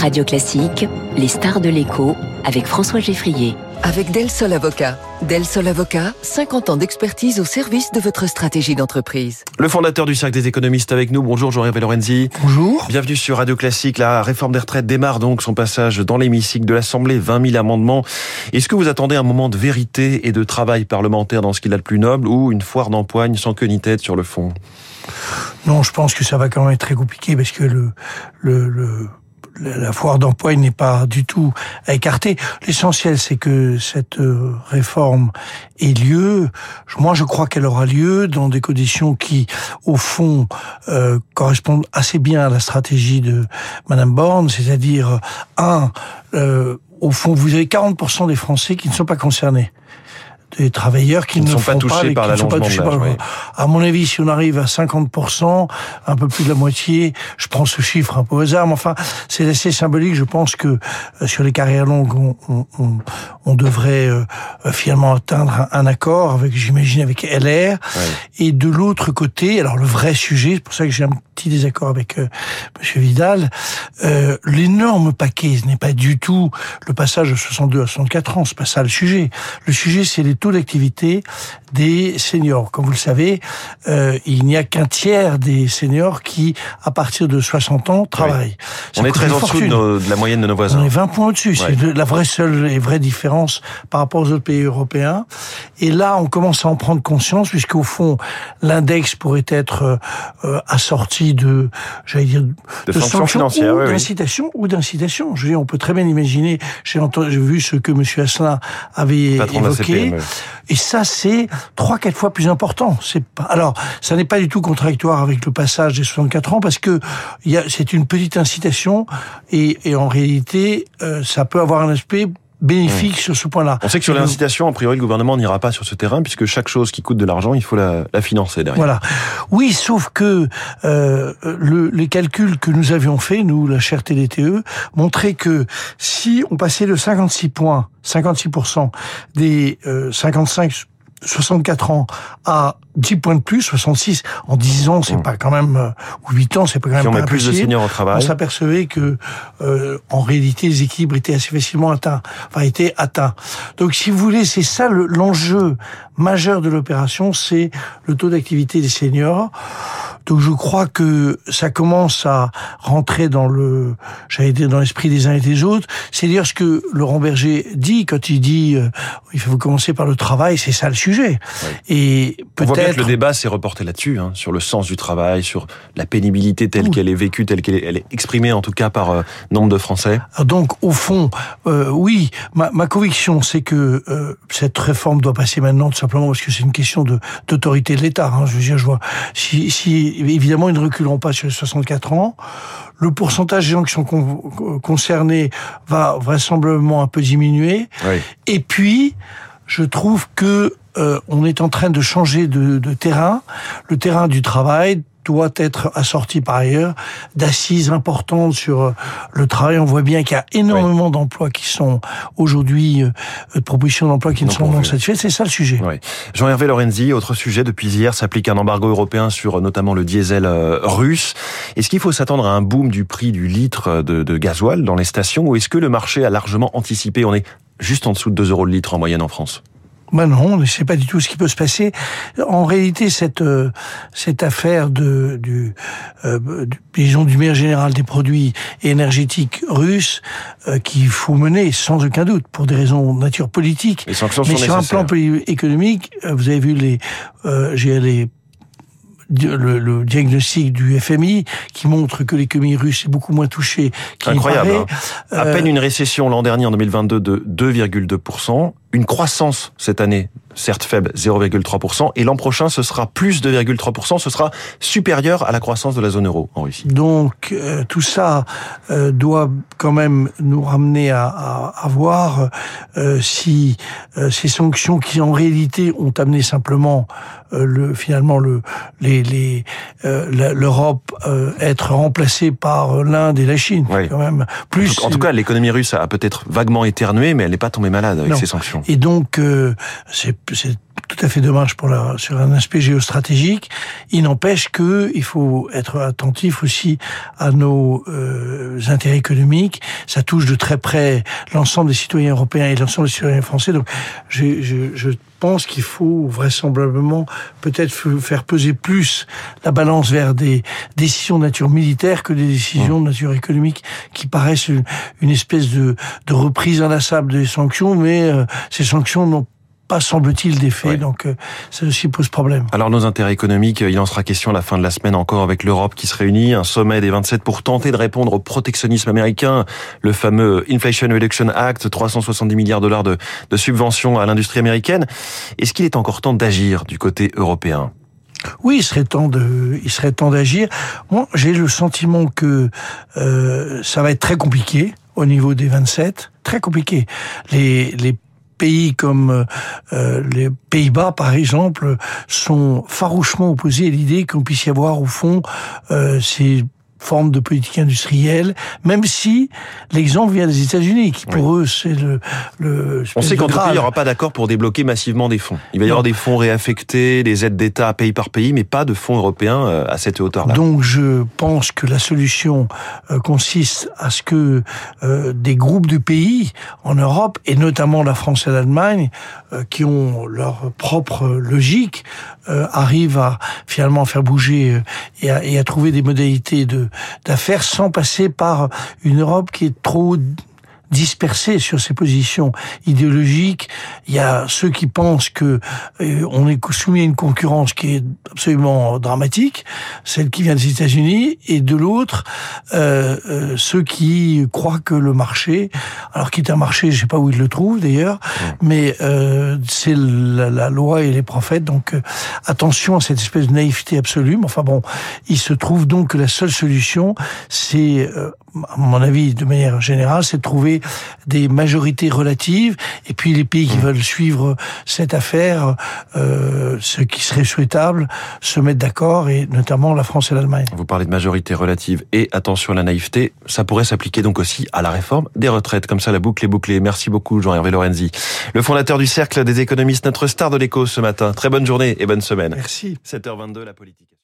Radio Classique, les stars de l'écho avec François Geffrier. Avec Del Sol Avocat. Del Sol Avocat, 50 ans d'expertise au service de votre stratégie d'entreprise. Le fondateur du Cercle des économistes avec nous. Bonjour Jean-Hervé Lorenzi. Bonjour. Bienvenue sur Radio Classique. La réforme des retraites démarre donc son passage dans l'hémicycle de l'Assemblée. 20 000 amendements. Est-ce que vous attendez un moment de vérité et de travail parlementaire dans ce qu'il a de plus noble ou une foire d'empoigne sans queue ni tête sur le fond? Non, je pense que ça va quand même être très compliqué parce que le, le, le la foire d'emploi n'est pas du tout à écarter. L'essentiel, c'est que cette euh, réforme ait lieu. Moi, je crois qu'elle aura lieu dans des conditions qui, au fond, euh, correspondent assez bien à la stratégie de Madame Borne, c'est-à-dire, un, euh, au fond, vous avez 40% des Français qui ne sont pas concernés des travailleurs qui, ne, sont pas touchés par l'allongement de l'âge. À mon avis, si on arrive à 50%, un peu plus de la moitié, je prends ce chiffre un peu au hasard, mais enfin, c'est assez symbolique. Je pense que euh, sur les carrières longues, on, on, on devrait euh, finalement atteindre un, accord avec, j'imagine, avec LR. Et de l'autre côté, alors le vrai sujet, c'est pour ça que j'ai un petit désaccord avec euh, Monsieur Vidal, euh, l'énorme paquet, ce n'est pas du tout le passage de 62 à 64 ans, c'est pas ça le sujet. Le sujet, c'est les taux d'activité des seniors. Comme vous le savez, euh, il n'y a qu'un tiers des seniors qui, à partir de 60 ans, travaillent. On est très en dessous de, la moyenne de nos voisins. On est 20 points au-dessus. C'est la vraie seule et vraie différence par rapport aux autres pays européens. Et là, on commence à en prendre conscience, puisqu'au fond, l'index pourrait être euh, assorti de, j'allais dire, de, de sanctions, financières, ou d'incitation ou d'incitation. Je veux dire, on peut très bien imaginer. J'ai vu ce que Monsieur Asselin avait évoqué. Et ça, c'est trois, quatre fois plus important. C'est pas, alors, ça n'est pas du tout contradictoire avec le passage des 64 ans parce que c'est une petite incitation et, et en réalité, euh, ça peut avoir un aspect bénéfique mmh. sur ce point-là. On sait que sur l'incitation, a priori, le gouvernement n'ira pas sur ce terrain puisque chaque chose qui coûte de l'argent, il faut la, la, financer derrière. Voilà. Oui, sauf que euh, le, les calculs que nous avions faits, nous, la chaire TDTE, montraient que si on passait de 56 points, 56% des euh, 55 64 ans à 10 points de plus, 66 en 10 ans, c'est mmh. pas quand même euh, ou 8 ans, c'est pas quand même si on met plus de seniors au travail. On s'apercevait que euh, en réalité les équilibres étaient assez facilement atteints, enfin étaient atteints. Donc si vous voulez, c'est ça l'enjeu majeur de l'opération, c'est le taux d'activité des seniors. Donc je crois que ça commence à rentrer dans le, j'allais dire dans l'esprit des uns et des autres. C'est dire ce que Laurent Berger dit quand il dit euh, il faut commencer par le travail, c'est ça le sujet. Et peut-être le débat s'est reporté là-dessus, hein, sur le sens du travail, sur la pénibilité telle qu'elle est vécue, telle qu'elle est, elle est, exprimée en tout cas par euh, nombre de Français. Ah, donc au fond, euh, oui, ma, ma conviction c'est que euh, cette réforme doit passer maintenant tout simplement parce que c'est une question de d'autorité de l'État. Hein, je veux dire, je vois si, si évidemment ils ne reculeront pas sur les 64 ans. Le pourcentage des gens qui sont concernés va vraisemblablement un peu diminuer. Oui. Et puis, je trouve que euh, on est en train de changer de, de, terrain. Le terrain du travail doit être assorti par ailleurs d'assises importantes sur euh, le travail. On voit bien qu'il y a énormément oui. d'emplois qui sont aujourd'hui, euh, de propositions d'emploi qui non ne sont pas satisfaites. C'est ça le sujet. Oui. Jean-Hervé Lorenzi, autre sujet, depuis hier s'applique un embargo européen sur notamment le diesel russe. Est-ce qu'il faut s'attendre à un boom du prix du litre de, de gasoil dans les stations ou est-ce que le marché a largement anticipé? On est juste en dessous de 2 euros le litre en moyenne en France. Ben non, on ne sait pas du tout ce qui peut se passer. En réalité, cette euh, cette affaire de du, euh, du disons du meilleur général des produits énergétiques russes euh, qu'il faut mener sans aucun doute pour des raisons de nature politique. Les sanctions Mais sur nécessaires. un plan économique, euh, vous avez vu les euh, j'ai les le, le, diagnostic du FMI qui montre que l'économie russe est beaucoup moins touchée qu'il Incroyable. Hein. À peine une récession l'an dernier en 2022 de 2,2%, une croissance cette année certes faible, 0,3%, et l'an prochain, ce sera plus 2,3%, ce sera supérieur à la croissance de la zone euro en Russie. Donc, euh, tout ça euh, doit quand même nous ramener à, à, à voir euh, si ces sanctions qui, en réalité, ont amené simplement le, finalement le, les, les, l'Europe être remplacée par l'Inde et la Chine, oui. quand même. Plus, en tout cas, l'économie russe a peut-être vaguement éternué, mais elle n'est pas tombée malade avec non. ces sanctions. Et donc, c'est c'est tout à fait dommage pour la, sur un aspect géostratégique. Il n'empêche que il faut être attentif aussi à nos euh, intérêts économiques. Ça touche de très près l'ensemble des citoyens européens et l'ensemble des citoyens français. Donc, je, je, je pense qu'il faut vraisemblablement peut-être faire peser plus la balance vers des décisions de nature militaire que des décisions de nature économique qui paraissent une, espèce de, de reprise inlassable des sanctions, mais euh, ces sanctions n'ont pas semble-t-il d'effet, donc euh, ça aussi pose problème. Alors nos intérêts économiques, il en sera question à la fin de la semaine encore avec l'Europe qui se réunit, un sommet des 27 pour tenter de répondre au protectionnisme américain, le fameux Inflation Reduction Act, 370 milliards de dollars de, de subventions à l'industrie américaine. Est-ce qu'il est encore temps d'agir du côté européen? Oui, il serait temps de, il serait temps d'agir. Moi, j'ai le sentiment que euh, ça va être très compliqué au niveau des 27, très compliqué. Les, les pays comme euh, les Pays-Bas, par exemple, sont farouchement opposés à l'idée qu'on puisse y avoir, au fond, euh, ces forme de politique industrielle, même si l'exemple vient des États-Unis, qui pour eux c'est le, le. On sait qu'en tout cas il n'y aura pas d'accord pour débloquer massivement des fonds. Il va y non. avoir des fonds réaffectés, des aides d'État pays par pays, mais pas de fonds européens euh, à cette hauteur-là. Donc je pense que la solution euh, consiste à ce que euh, des groupes de pays en Europe et notamment la France et l'Allemagne, euh, qui ont leur propre logique, euh, arrivent à finalement faire bouger et à, et à trouver des modalités de d'affaires sans passer par une Europe qui est trop dispersé sur ses positions idéologiques. Il y a ceux qui pensent que euh, on est soumis à une concurrence qui est absolument dramatique, celle qui vient des États-Unis, et de l'autre euh, euh, ceux qui croient que le marché, alors qui est un marché, je sais pas où ils le trouvent d'ailleurs, mmh. mais euh, c'est la, la, loi et les prophètes. Donc attention à cette espèce de naïveté absolue. Mais enfin bon, il se trouve donc que la seule solution, c'est euh, à mon avis, de manière générale, c'est de trouver des majorités relatives. Et puis les pays qui mmh. veulent suivre cette affaire, euh, ce qui serait souhaitable, se mettre d'accord, et notamment la France et l'Allemagne. Vous parlez de majorité relative et attention à la naïveté. Ça pourrait s'appliquer donc aussi à la réforme des retraites. Comme ça, la boucle est bouclée. Merci beaucoup, Jean-Hervé Lorenzi. Le fondateur du Cercle des économistes, notre star de l'écho ce matin. Très bonne journée et bonne semaine. Merci. 7h22, la politique.